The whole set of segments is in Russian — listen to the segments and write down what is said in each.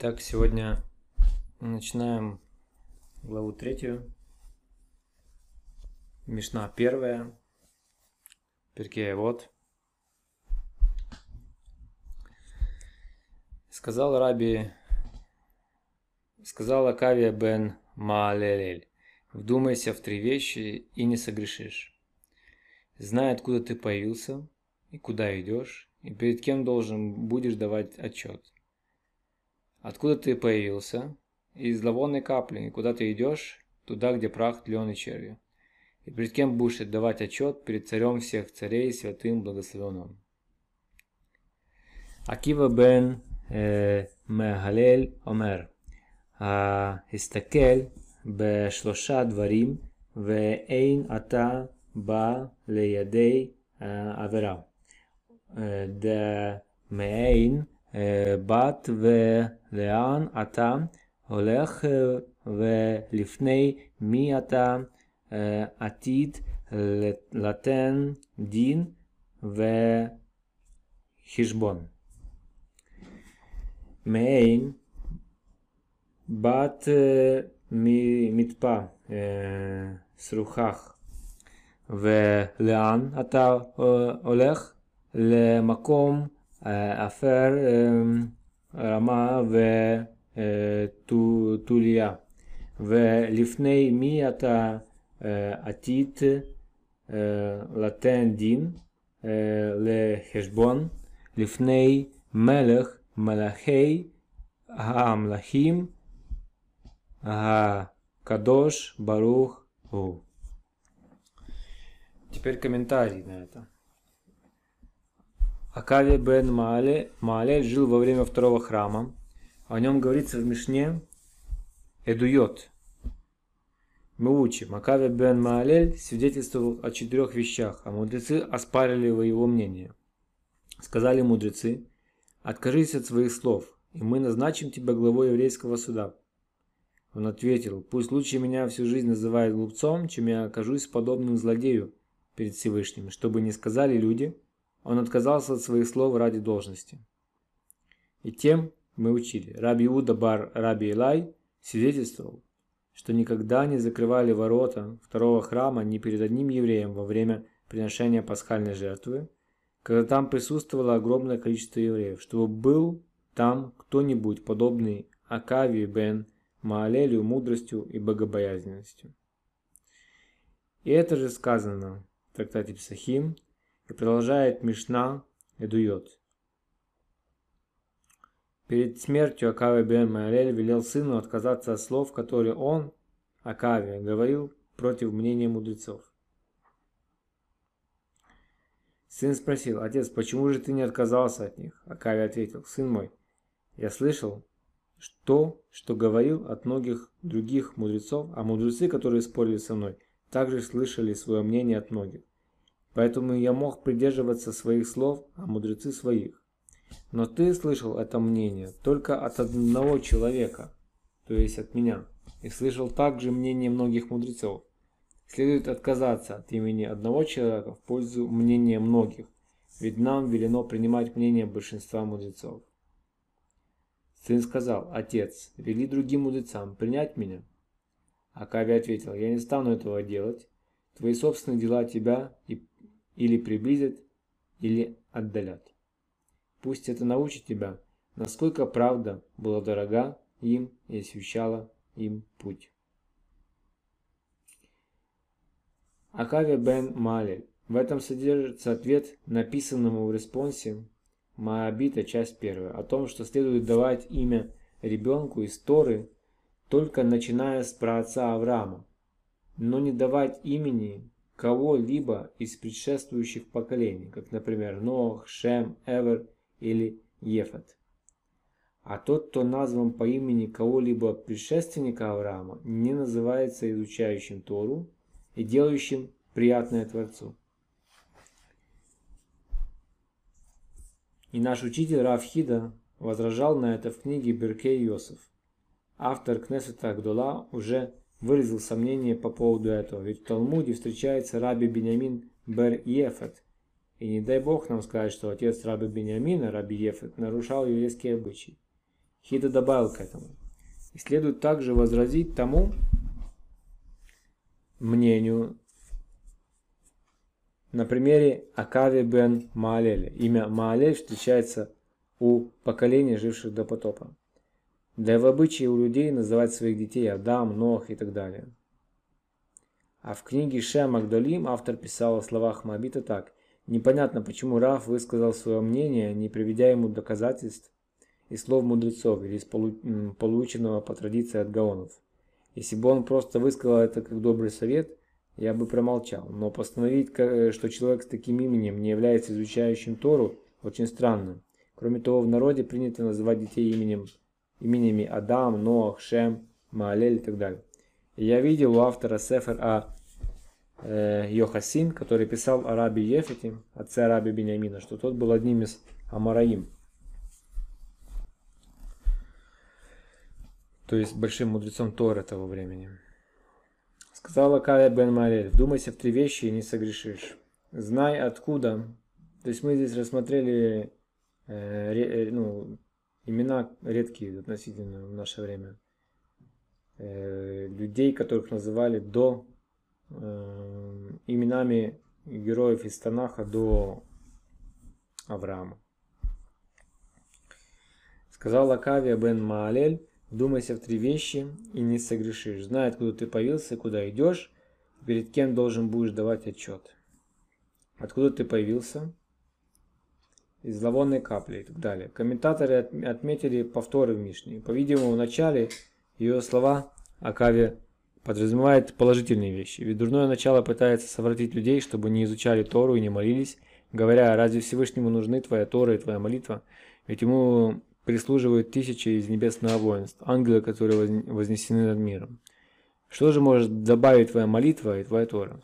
Так, сегодня начинаем главу третью. Мишна первая. Перкея вот. Сказал Раби, сказал Акавия бен Маалелель, вдумайся в три вещи и не согрешишь. Знай, откуда ты появился и куда идешь, и перед кем должен будешь давать отчет. Откуда ты появился? Из зловонной капли. И куда ты идешь? Туда, где прах тлен и черви. И перед кем будешь отдавать отчет? Перед царем всех царей, святым благословенным. Акива бен מהלל אומר, הסתכל בשלושה דברים ואין אתה בא לידי עבירה. דמעין בת ולאן אתה הולך ולפני מי אתה עתיד לתן דין וחשבון. מעין בת מטפא סרוכך ולאן אתה הולך? למקום אפר רמה ותוליה ולפני מי אתה עתיד לתן דין לחשבון לפני מלך מלאכי המלכים הקדוש ברוך הוא. Теперь комментарий на это. Акавия бен Маале, Маале жил во время второго храма. О нем говорится в Мишне Эдуйот. Мы учим, Акавия бен Маалель свидетельствовал о четырех вещах, а мудрецы оспарили его мнение. Сказали мудрецы, откажись от своих слов, и мы назначим тебя главой еврейского суда. Он ответил, пусть лучше меня всю жизнь называют глупцом, чем я окажусь подобным злодею перед Всевышним, чтобы не сказали люди – он отказался от своих слов ради должности. И тем мы учили. Раби Иуда бар Раби Илай свидетельствовал, что никогда не закрывали ворота второго храма ни перед одним евреем во время приношения пасхальной жертвы, когда там присутствовало огромное количество евреев, чтобы был там кто-нибудь подобный Акавии бен Маалелю мудростью и богобоязненностью. И это же сказано в трактате Псахим, и продолжает Мишна Эдуйот. Перед смертью Акавия бен Маалель велел сыну отказаться от слов, которые он, Акавия, говорил против мнения мудрецов. Сын спросил, отец, почему же ты не отказался от них? Акавия ответил, сын мой, я слышал то, что говорил от многих других мудрецов, а мудрецы, которые спорили со мной, также слышали свое мнение от многих. Поэтому я мог придерживаться своих слов, а мудрецы своих. Но ты слышал это мнение только от одного человека, то есть от меня, и слышал также мнение многих мудрецов. Следует отказаться от имени одного человека в пользу мнения многих, ведь нам велено принимать мнение большинства мудрецов. Сын сказал, отец, вели другим мудрецам принять меня. Акави ответил, я не стану этого делать, твои собственные дела тебя и или приблизят, или отдалят. Пусть это научит тебя, насколько правда была дорога им и освещала им путь. Акавия бен Малель. В этом содержится ответ написанному в респонсе Маабита, часть первая, о том, что следует давать имя ребенку из Торы, только начиная с праотца Авраама, но не давать имени кого-либо из предшествующих поколений, как, например, Ноах, Шем, Эвер или Ефет. А тот, кто назван по имени кого-либо предшественника Авраама, не называется изучающим Тору и делающим приятное Творцу. И наш учитель Рафхида возражал на это в книге Беркей Йосеф. Автор Кнесета Агдула уже выразил сомнение по поводу этого, ведь в Талмуде встречается раби Бениамин Бер Ефет. И не дай бог нам сказать, что отец раби Бениамина, раби Ефет, нарушал еврейские обычаи. Хида добавил к этому. И следует также возразить тому мнению на примере Акави бен Маалеля. Имя Маалель встречается у поколений, живших до потопа. Да и в обычае у людей называть своих детей Адам, Нох и так далее. А в книге Шем Агдалим автор писал о словах Моабита так. Непонятно, почему Раф высказал свое мнение, не приведя ему доказательств и слов мудрецов или из полученного по традиции от гаонов. Если бы он просто высказал это как добрый совет, я бы промолчал. Но постановить, э, что человек с таким именем не является изучающим Тору, очень странно. Кроме того, в народе принято называть детей именем, именами Адам, Ноах, Шем, Маалель и так далее. И я видел у автора Сефер А. Э, Йохасин, который писал о рабе Ефете, отце раби Бениамина, что тот был одним из Амараим. То есть большим мудрецом Тора того времени. Сказала Кая бен Марель, вдумайся в три вещи и не согрешишь. Знай откуда. То есть мы здесь рассмотрели э, ре, ну, имена редкие относительно в наше время. Э, людей, которых называли до э, именами героев из Танаха до Авраама. Сказал Лакавия бен Маалель, Думайся в три вещи и не согрешишь. Знай, откуда ты появился, куда идешь, перед кем должен будешь давать отчет. Откуда ты появился? Из зловонной капли и так далее. Комментаторы отметили повторы в Мишне. По-видимому, в начале ее слова о Каве подразумевает положительные вещи. Ведь дурное начало пытается совратить людей, чтобы не изучали Тору и не молились, говоря, разве Всевышнему нужны твоя Тора и твоя молитва? Ведь ему прислуживают тысячи из небесного воинства, ангелы, которые вознесены над миром. Что же может добавить твоя молитва и твоя Тора?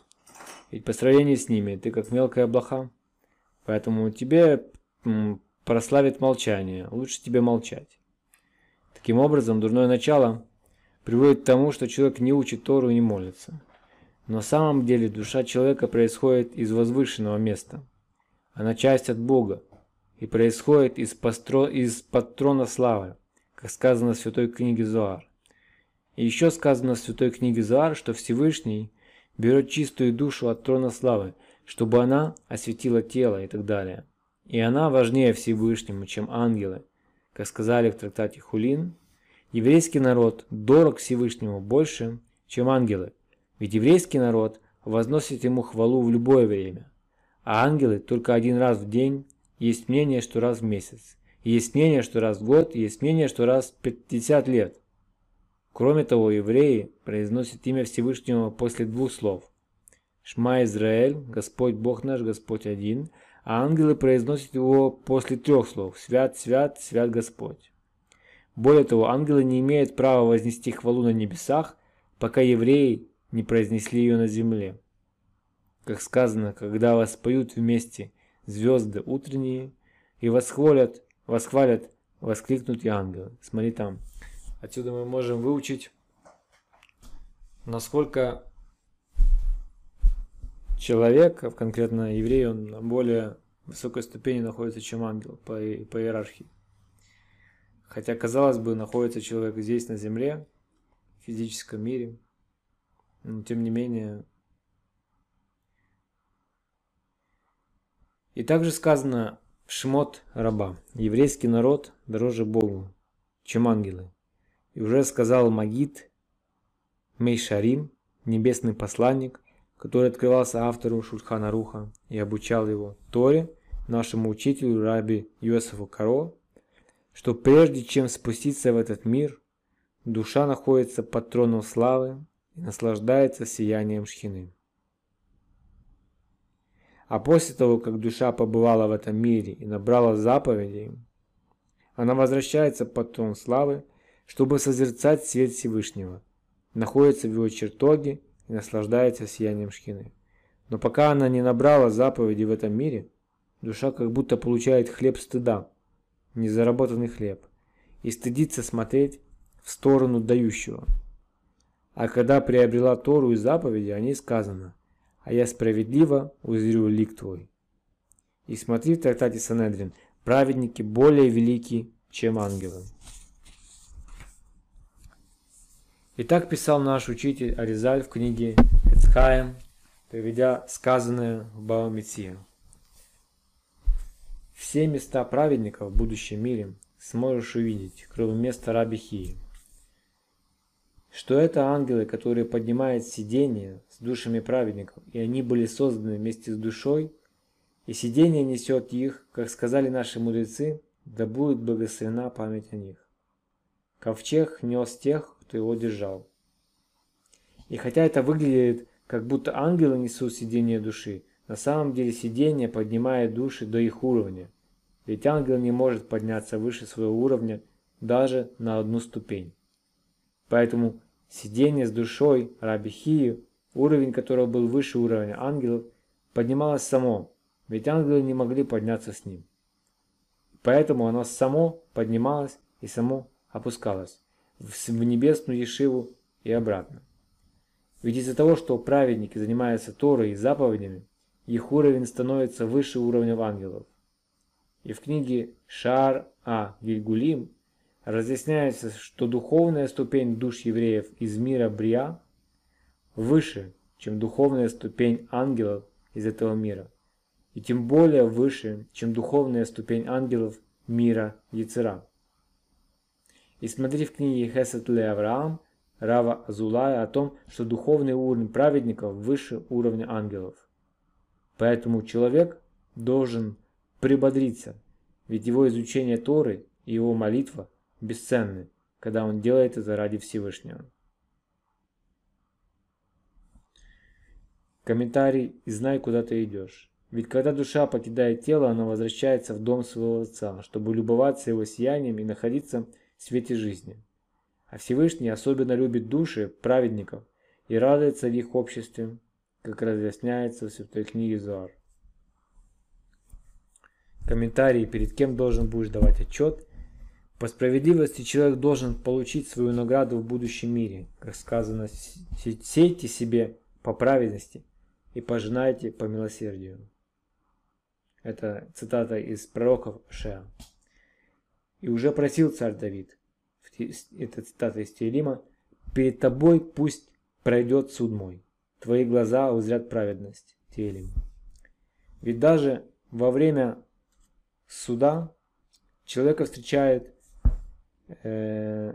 Ведь по сравнению с ними ты как мелкая блоха. Поэтому тебе прославит молчание, лучше тебе молчать. Таким образом, дурное начало приводит к тому, что человек не учит Тору и не молится. Но на самом деле душа человека происходит из возвышенного места. Она часть от Бога, и происходит из, постро... из патрона славы, как сказано в Святой книге Зоар. И еще сказано в Святой книге Зоар, что Всевышний берет чистую душу от трона славы, чтобы она осветила тело и так далее. И она важнее Всевышнему, чем ангелы. Как сказали в трактате Хулин, еврейский народ дорог Всевышнему больше, чем ангелы, ведь еврейский народ возносит ему хвалу в любое время, а ангелы только один раз в день есть мнение, что раз в месяц. Есть мнение, что раз в год. Есть мнение, что раз в 50 лет. Кроме того, евреи произносят имя Всевышнего после двух слов. Шма Израиль, Господь Бог наш, Господь один, а ангелы произносят его после трех слов. Свят, свят, свят Господь. Более того, ангелы не имеют права вознести хвалу на небесах, пока евреи не произнесли ее на земле. Как сказано, когда вас поют вместе звезды утренние, и восхвалят, восхвалят, воскликнут и ангелы. Смотри там. Отсюда мы можем выучить, насколько человек, а конкретно еврей, он на более высокой ступени находится, чем ангел по, по иерархии. Хотя, казалось бы, находится человек здесь, на земле, в физическом мире, но тем не менее И также сказано Шмот раба, еврейский народ дороже Богу, чем ангелы. И уже сказал Магид Мейшарим, небесный посланник, который открывался автору Шульхана Руха и обучал его Торе, нашему учителю раби Йосифу Каро, что прежде чем спуститься в этот мир, душа находится под троном славы и наслаждается сиянием шхины. А после того, как душа побывала в этом мире и набрала заповедей, она возвращается под трон славы, чтобы созерцать свет Всевышнего, находится в его чертоге и наслаждается сиянием шхины. Но пока она не набрала заповеди в этом мире, душа как будто получает хлеб стыда, незаработанный хлеб, и стыдится смотреть в сторону дающего. А когда приобрела Тору и заповеди, о ней сказано – а я справедливо узрю лик твой. И смотри в трактате Санедрин, праведники более велики, чем ангелы. И так писал наш учитель Аризаль в книге Эцхаем, приведя сказанное в Баумитсия. Все места праведников в будущем мире сможешь увидеть, кроме места Раби Хии. Что это ангелы, которые поднимают сидение с душами праведников, и они были созданы вместе с душой, и сидение несет их, как сказали наши мудрецы, да будет благословена память о них. Ковчег нес тех, кто его держал. И хотя это выглядит, как будто ангелы несут сидение души, на самом деле сидение поднимает души до их уровня. Ведь ангел не может подняться выше своего уровня даже на одну ступень. Поэтому сидение с душой Раби Хии, уровень которого был выше уровня ангелов, поднималось само, ведь ангелы не могли подняться с ним. Поэтому оно само поднималось и само опускалось в небесную Ешиву и обратно. Ведь из-за того, что праведники занимаются Торой и заповедями, их уровень становится выше уровня ангелов. И в книге Шар А. Гильгулим разъясняется, что духовная ступень душ евреев из мира Брия выше, чем духовная ступень ангелов из этого мира, и тем более выше, чем духовная ступень ангелов мира Яцера. И смотри в книге Хесед Ле Авраам Рава Азулая о том, что духовный уровень праведников выше уровня ангелов. Поэтому человек должен прибодриться, ведь его изучение Торы и его молитва бесценны, когда он делает это ради Всевышнего. Комментарий «И знай, куда ты идешь». Ведь когда душа покидает тело, она возвращается в дом своего Отца, чтобы любоваться его сиянием и находиться в свете жизни. А Всевышний особенно любит души праведников и радуется в их обществе, как разъясняется в Святой книге Зоар. Комментарий, перед кем должен будешь давать отчет. По справедливости человек должен получить свою награду в будущем мире. Как сказано, сейте себе по праведности и пожинайте по милосердию. Это цитата из пророков Шеа. И уже просил царь Давид, это цитата из Теелима, «Перед тобой пусть пройдет суд мой, твои глаза узрят праведность». Теелим. Ведь даже во время суда человека встречает, э,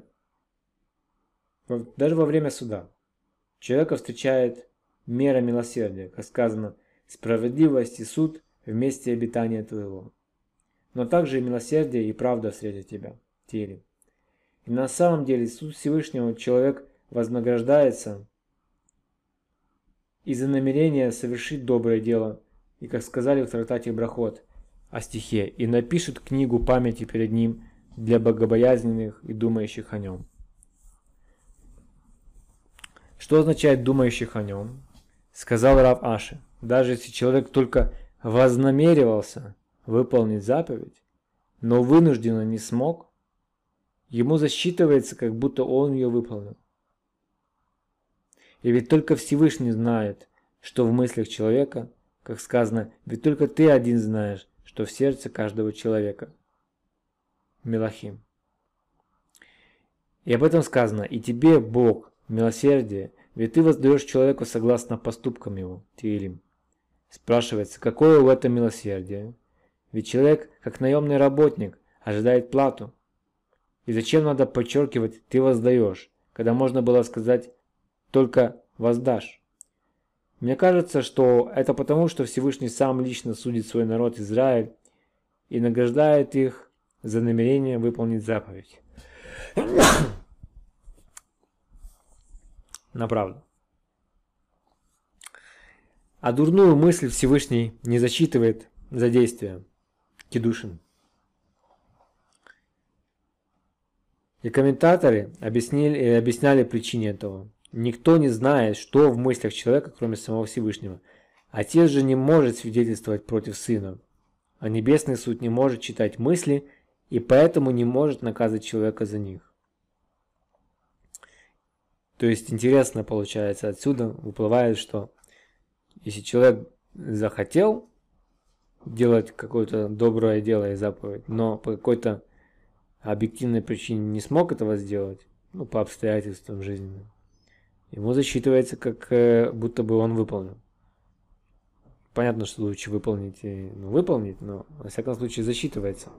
даже во время суда человека встречает мера милосердия, как сказано, справедливость и суд вместе обитания твоего. Но также и милосердие и правда встретят тебя, Теелим. И на самом деле суд Всевышнего человек вознаграждается из-за намерения совершить доброе дело, и как сказали в трактате Брахот о стихе, и напишет книгу памяти перед ним для богобоязненных и думающих о нем. Что означает думающих о нем? Сказал Рав Аши, даже если человек только вознамеривался выполнить заповедь, но вынужденно не смог, Ему засчитывается, как будто он ее выполнил. И ведь только Всевышний знает, что в мыслях человека, как сказано, ведь только ты один знаешь, что в сердце каждого человека. Мелахим. И об этом сказано, и тебе, Бог, милосердие, ведь ты воздаешь человеку согласно поступкам его, Тиилим. Спрашивается, какое в этом милосердие? Ведь человек, как наемный работник, ожидает плату. И зачем надо подчеркивать «ты воздаешь», когда можно было сказать только «воздашь»? Мне кажется, что это потому, что Всевышний сам лично судит свой народ Израиль и награждает их за намерение выполнить заповедь. На. А дурную мысль Всевышний не засчитывает за действие. Кедушин. И комментаторы объяснили, э, объясняли причине этого. Никто не знает, что в мыслях человека, кроме самого Всевышнего. Отец же не может свидетельствовать против сына. А Небесный суд не может читать мысли и поэтому не может наказывать человека за них. То есть интересно получается отсюда выплывает, что если человек захотел делать какое-то доброе дело и заповедь, но по какой-то объективной причине не смог этого сделать, ну, по обстоятельствам жизни, ему засчитывается, как э, будто бы он выполнил. Понятно, что лучше выполнить, ну, выполнить, но во всяком случае засчитывается.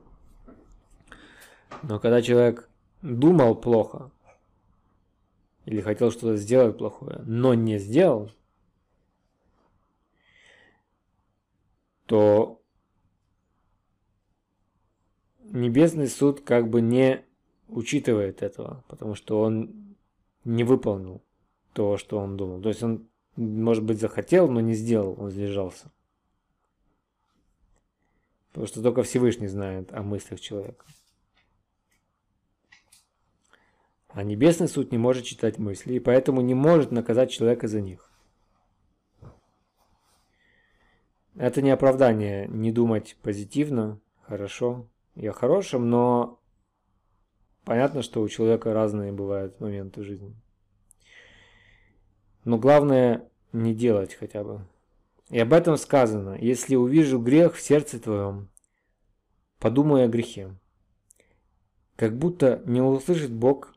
Но когда человек думал плохо, или хотел что-то сделать плохое, но не сделал, то Небесный суд как бы не учитывает этого, потому что он не выполнил то, что он думал. То есть он, может быть, захотел, но не сделал, он сдержался. Потому что только Всевышний знает о мыслях человека. А Небесный суд не может читать мысли, и поэтому не может наказать человека за них. Это не оправдание не думать позитивно, хорошо и о хорошем, но понятно, что у человека разные бывают моменты жизни. Но главное не делать хотя бы. И об этом сказано, если увижу грех в сердце твоем, подумай о грехе. Как будто не услышит Бог,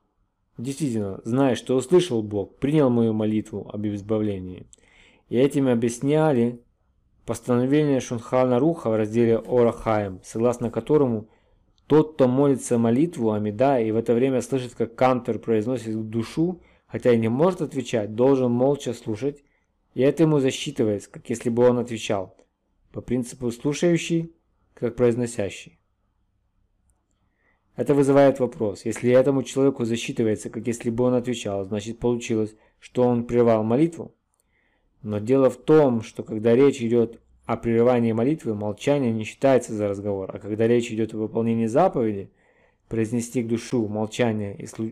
действительно, зная, что услышал Бог, принял мою молитву об избавлении. И этим объясняли Постановление Шунхана Руха в разделе Орахаем, согласно которому тот, кто молится молитву Амида и в это время слышит, как кантор произносит душу, хотя и не может отвечать, должен молча слушать, и это ему засчитывается, как если бы он отвечал, по принципу слушающий, как произносящий. Это вызывает вопрос. Если этому человеку засчитывается, как если бы он отвечал, значит получилось, что он прервал молитву? Но дело в том, что когда речь идет о прерывании молитвы, молчание не считается за разговор, а когда речь идет о выполнении заповеди, произнести к душу молчание и, слу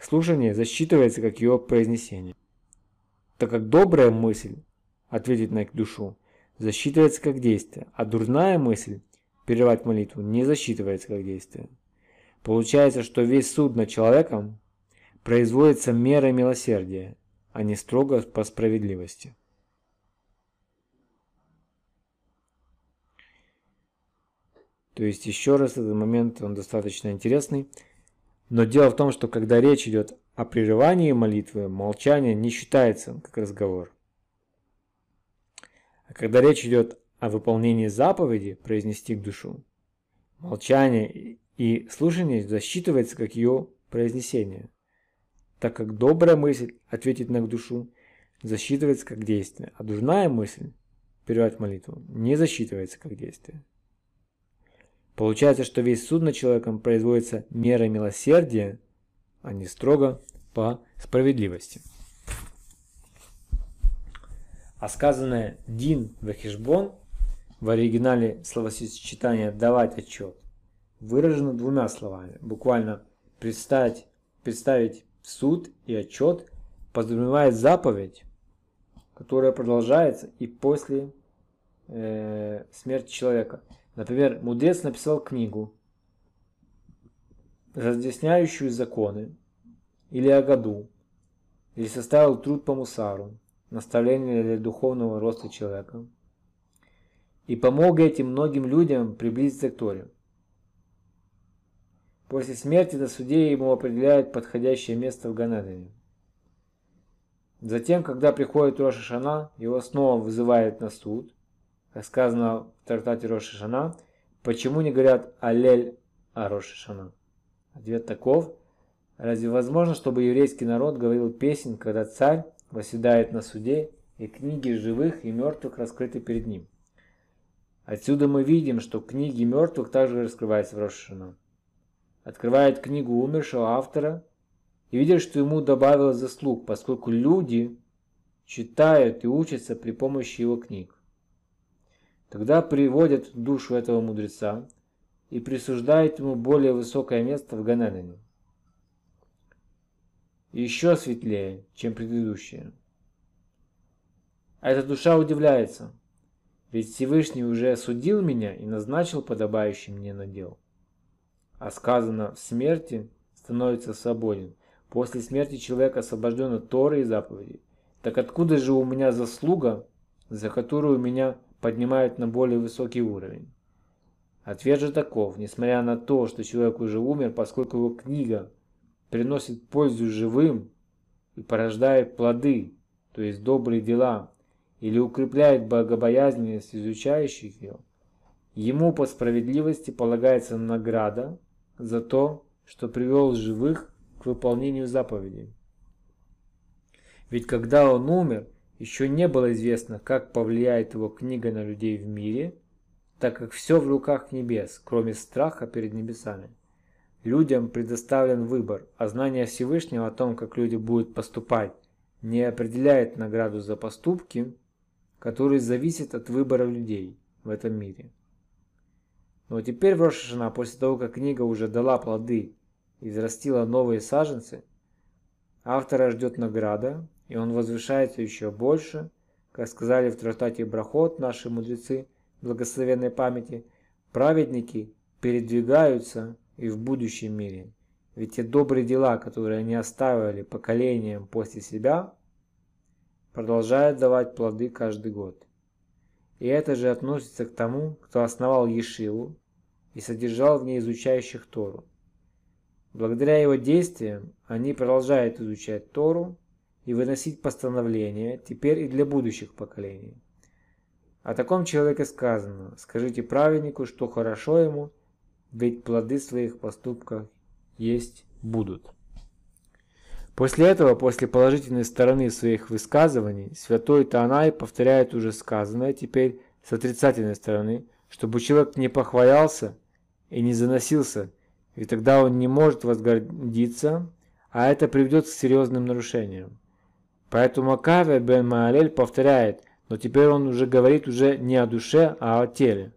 слушание засчитывается как ее произнесение. Так как добрая мысль ответить на к душу засчитывается как действие, а дурная мысль прерывать молитву не засчитывается как действие. Получается, что весь суд над человеком производится мерой милосердия, а не строго по справедливости. То есть еще раз этот момент, он достаточно интересный. Но дело в том, что когда речь идет о прерывании молитвы, молчание не считается как разговор. А когда речь идет о выполнении заповеди, произнести к душу, молчание и слушание засчитывается как ее произнесение так как добрая мысль ответить на душу засчитывается как действие, а дурная мысль перевать молитву не засчитывается как действие. Получается, что весь суд над человеком производится мерой милосердия, а не строго по справедливости. А сказанное «дин вехишбон» в оригинале словосочетание «давать отчет» выражено двумя словами. Буквально представить, представить суд и отчет подразумевает заповедь, которая продолжается и после э, смерти человека. Например, мудрец написал книгу, разъясняющую законы, или о году, или составил труд по мусару, наставление для духовного роста человека, и помог этим многим людям приблизиться к Торе. После смерти на суде ему определяют подходящее место в Ганедане. Затем, когда приходит Роша Шана, его снова вызывают на суд. Как сказано в трактате Роша Шана, почему не говорят «Аллель о Роша Шана»? Ответ таков. Разве возможно, чтобы еврейский народ говорил песен, когда царь восседает на суде и книги живых и мертвых раскрыты перед ним? Отсюда мы видим, что книги мертвых также раскрываются в Рошашана открывает книгу умершего автора и видит, что ему добавилось заслуг, поскольку люди читают и учатся при помощи его книг. Тогда приводят душу этого мудреца и присуждают ему более высокое место в Ганедане. Еще светлее, чем предыдущее. А эта душа удивляется, ведь Всевышний уже осудил меня и назначил подобающий мне надел а сказано в смерти становится свободен. После смерти человек освобожден от Торы и заповедей. Так откуда же у меня заслуга, за которую меня поднимают на более высокий уровень? Ответ же таков, несмотря на то, что человек уже умер, поскольку его книга приносит пользу живым и порождает плоды, то есть добрые дела, или укрепляет богобоязненность изучающих ее, ему по справедливости полагается награда за то, что привел живых к выполнению заповедей. Ведь когда он умер, еще не было известно, как повлияет его книга на людей в мире, так как все в руках небес, кроме страха перед небесами. Людям предоставлен выбор, а знание Всевышнего о том, как люди будут поступать, не определяет награду за поступки, которые зависят от выбора людей в этом мире. Но теперь в Рошашана, после того, как книга уже дала плоды и взрастила новые саженцы, автора ждет награда, и он возвышается еще больше, как сказали в трактате Брахот наши мудрецы благословенной памяти, праведники передвигаются и в будущем мире. Ведь те добрые дела, которые они оставили поколениям после себя, продолжают давать плоды каждый год. И это же относится к тому, кто основал Ешиву и содержал в ней изучающих Тору. Благодаря его действиям они продолжают изучать Тору и выносить постановления теперь и для будущих поколений. О таком человеке сказано, скажите праведнику, что хорошо ему, ведь плоды своих поступков есть будут. После этого, после положительной стороны своих высказываний, святой Таанай повторяет уже сказанное теперь с отрицательной стороны, чтобы человек не похвалялся и не заносился, и тогда он не может возгордиться, а это приведет к серьезным нарушениям. Поэтому Макаве бен Маалель повторяет, но теперь он уже говорит уже не о душе, а о теле.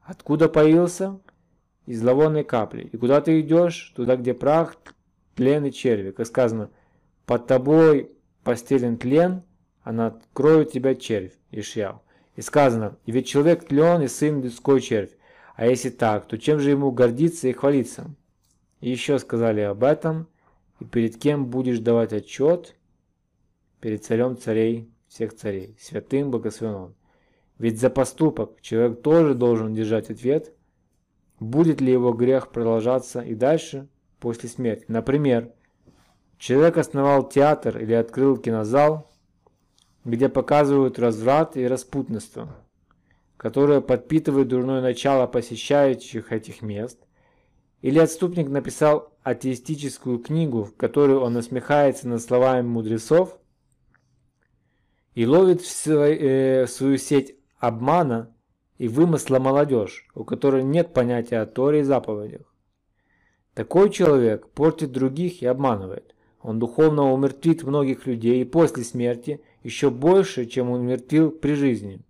Откуда появился? из зловонной капли. И куда ты идешь? Туда, где прах, тлен и черви. Как сказано, под тобой постелен тлен, а над кроет тебя червь. Ишьяу. И сказано, и ведь человек тлен и сын людской червь. А если так, то чем же ему гордиться и хвалиться? И еще сказали об этом, и перед кем будешь давать отчет? Перед царем царей, всех царей, святым благословен Ведь за поступок человек тоже должен держать ответ – будет ли его грех продолжаться и дальше, после смерти. Например, человек основал театр или открыл кинозал, где показывают разврат и распутство, которое подпитывает дурное начало посещающих этих мест, или отступник написал атеистическую книгу, в которой он насмехается над словами мудрецов и ловит в э, свою сеть обмана и вымысла молодежь, у которой нет понятия о Торе и заповедях. Такой человек портит других и обманывает. Он духовно умертвит многих людей и после смерти еще больше, чем умертвил при жизни.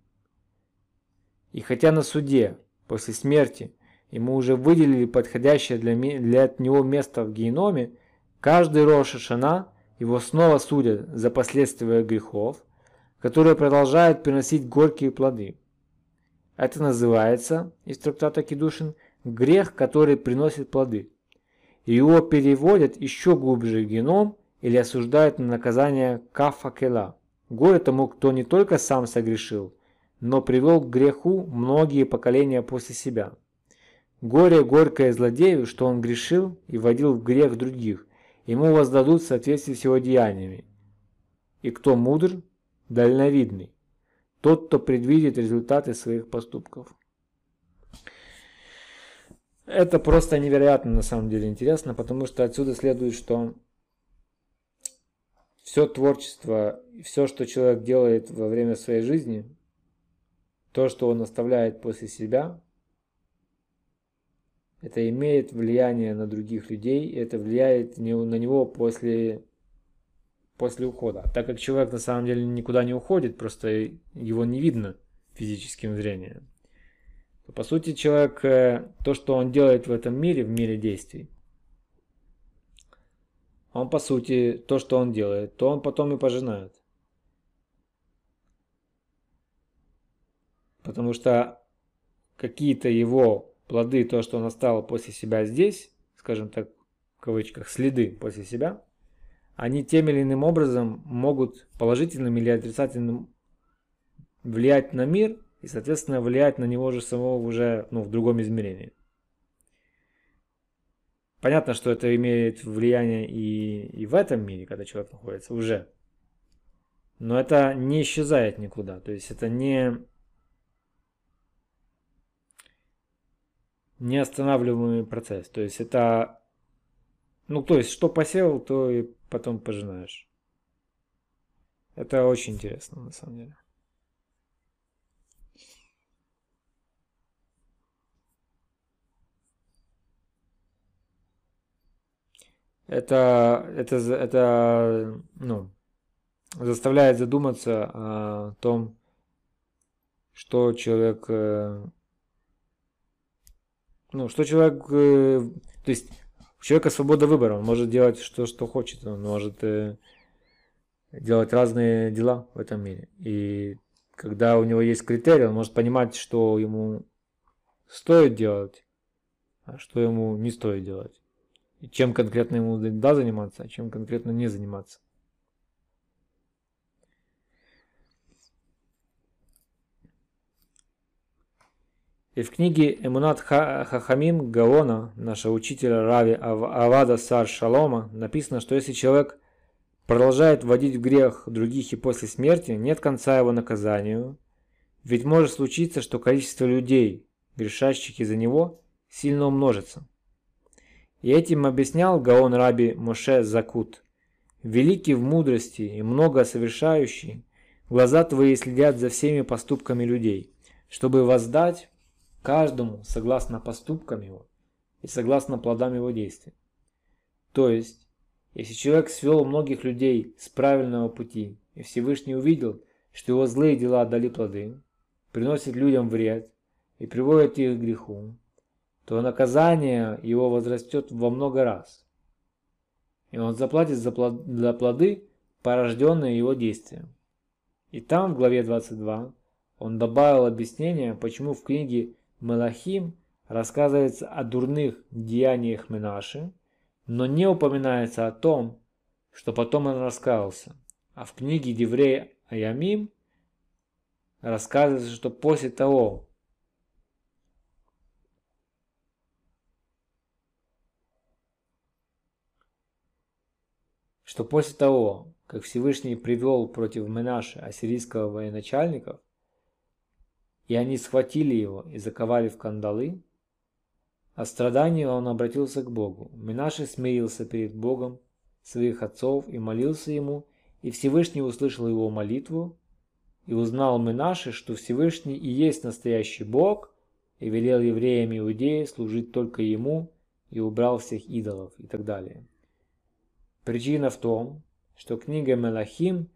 И хотя на суде, после смерти, ему уже выделили подходящее для, для него место в геноме, каждый Роша Шана его снова судят за последствия грехов, которые продолжают приносить горькие плоды. Это называется, из трактата Кедушин, грех, который приносит плоды. Его переводят еще глубже в геном или осуждают на наказание кафакела. Горе тому, кто не только сам согрешил, но привел к греху многие поколения после себя. Горе горькое злодею, что он грешил и вводил в грех других, ему воздадут в соответствии с его деяниями. И кто мудр, дальновидный, тот, кто предвидит результаты своих поступков. Это просто невероятно на самом деле интересно, потому что отсюда следует, что все творчество, все, что человек делает во время своей жизни, то, что он оставляет после себя, это имеет влияние на других людей, это влияет на него после после ухода. Так как человек на самом деле никуда не уходит, просто его не видно физическим зрением. По сути, человек, э, то, что он делает в этом мире, в мире действий, он, по сути, то, что он делает, то он потом и пожинает. Потому что какие-то его плоды, то, что он оставил после себя здесь, скажем так, в кавычках, следы после себя – они тем или иным образом могут положительным или отрицательным влиять на мир и, соответственно, влиять на него же самого уже ну, в другом измерении. понятно, что это имеет влияние и, и в этом мире, когда человек находится уже. Но это не исчезает никуда. То есть это не неостанавливаемый процесс. То есть это, ну то есть что посеял, то и потом пожинаешь. Это очень интересно на самом деле. Это, это, это, ну, заставляет задуматься о том, что человек э, ну, что человек, э, то есть у человека свобода выбора, он может делать что, что хочет, он может э, делать разные дела в этом мире. И когда у него есть критерии, он может понимать, что ему стоит делать, а что ему не стоит делать. Чем конкретно ему да заниматься, а чем конкретно не заниматься. И в книге Эмунат Хахамим Гаона, нашего учителя Рави Авада Сар Шалома, написано, что если человек продолжает вводить в грех других и после смерти, нет конца его наказанию, ведь может случиться, что количество людей, грешащих из-за него, сильно умножится. И этим объяснял Гаон Раби Моше Закут. Великий в мудрости и много совершающий, глаза твои следят за всеми поступками людей, чтобы воздать каждому согласно поступкам его и согласно плодам его действий. То есть, если человек свел многих людей с правильного пути, и Всевышний увидел, что его злые дела дали плоды, приносят людям вред и приводят их к греху, то наказание его возрастет во много раз. И он заплатит за плоды, порожденные его действием. И там, в главе 22, он добавил объяснение, почему в книге Малахим рассказывается о дурных деяниях Менаши, но не упоминается о том, что потом он раскаялся. А в книге Деврей Аямим рассказывается, что после того, что после того, как Всевышний привел против Менаши ассирийского военачальников, и они схватили его и заковали в кандалы. О страдании он обратился к Богу. Минаши смирился перед Богом своих отцов и молился ему, и Всевышний услышал его молитву, и узнал Минаши, что Всевышний и есть настоящий Бог, и велел евреям Иудеи служить только ему, и убрал всех идолов, и так далее. Причина в том, что книга Мелахим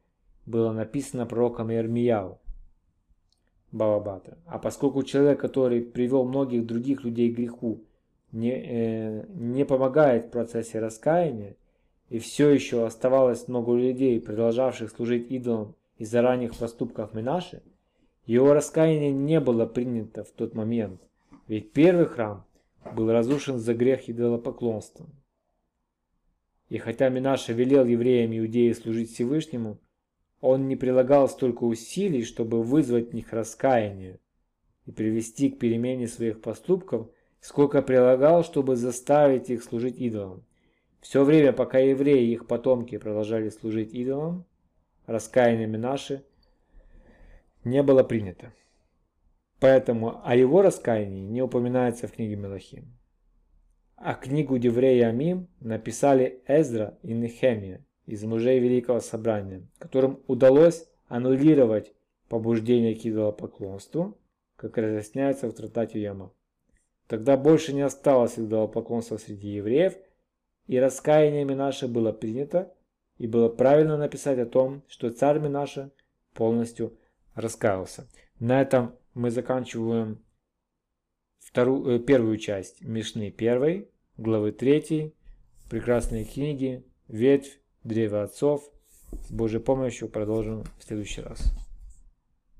была написана пророком Ирмияу, Балабата. А поскольку человек, который привел многих других людей к греху, не, э, не помогает в процессе раскаяния, и все еще оставалось много людей, продолжавших служить идолам из-за ранних поступков Минаши, его раскаяние не было принято в тот момент, ведь первый храм был разрушен за грех идолопоклонства. И хотя Минаша велел евреям и иудеи служить Всевышнему, он не прилагал столько усилий, чтобы вызвать в них раскаяние и привести к перемене своих поступков, сколько прилагал, чтобы заставить их служить идолам. Все время, пока евреи и их потомки продолжали служить идолам, раскаяниями наши не было принято. Поэтому о его раскаянии не упоминается в книге Мелахим. А книгу Деврея Амим написали Эзра и Нехемия, из мужей Великого Собрания, которым удалось аннулировать побуждение к идолопоклонству, как разъясняется в трактате Яма. Тогда больше не осталось идолопоклонства среди евреев, и раскаяние Минаша было принято, и было правильно написать о том, что царь Минаша полностью раскаялся. На этом мы заканчиваем вторую, э, первую часть Мишны первой, главы 3, прекрасной книги «Ветвь древо отцов. С Божьей помощью продолжим в следующий раз.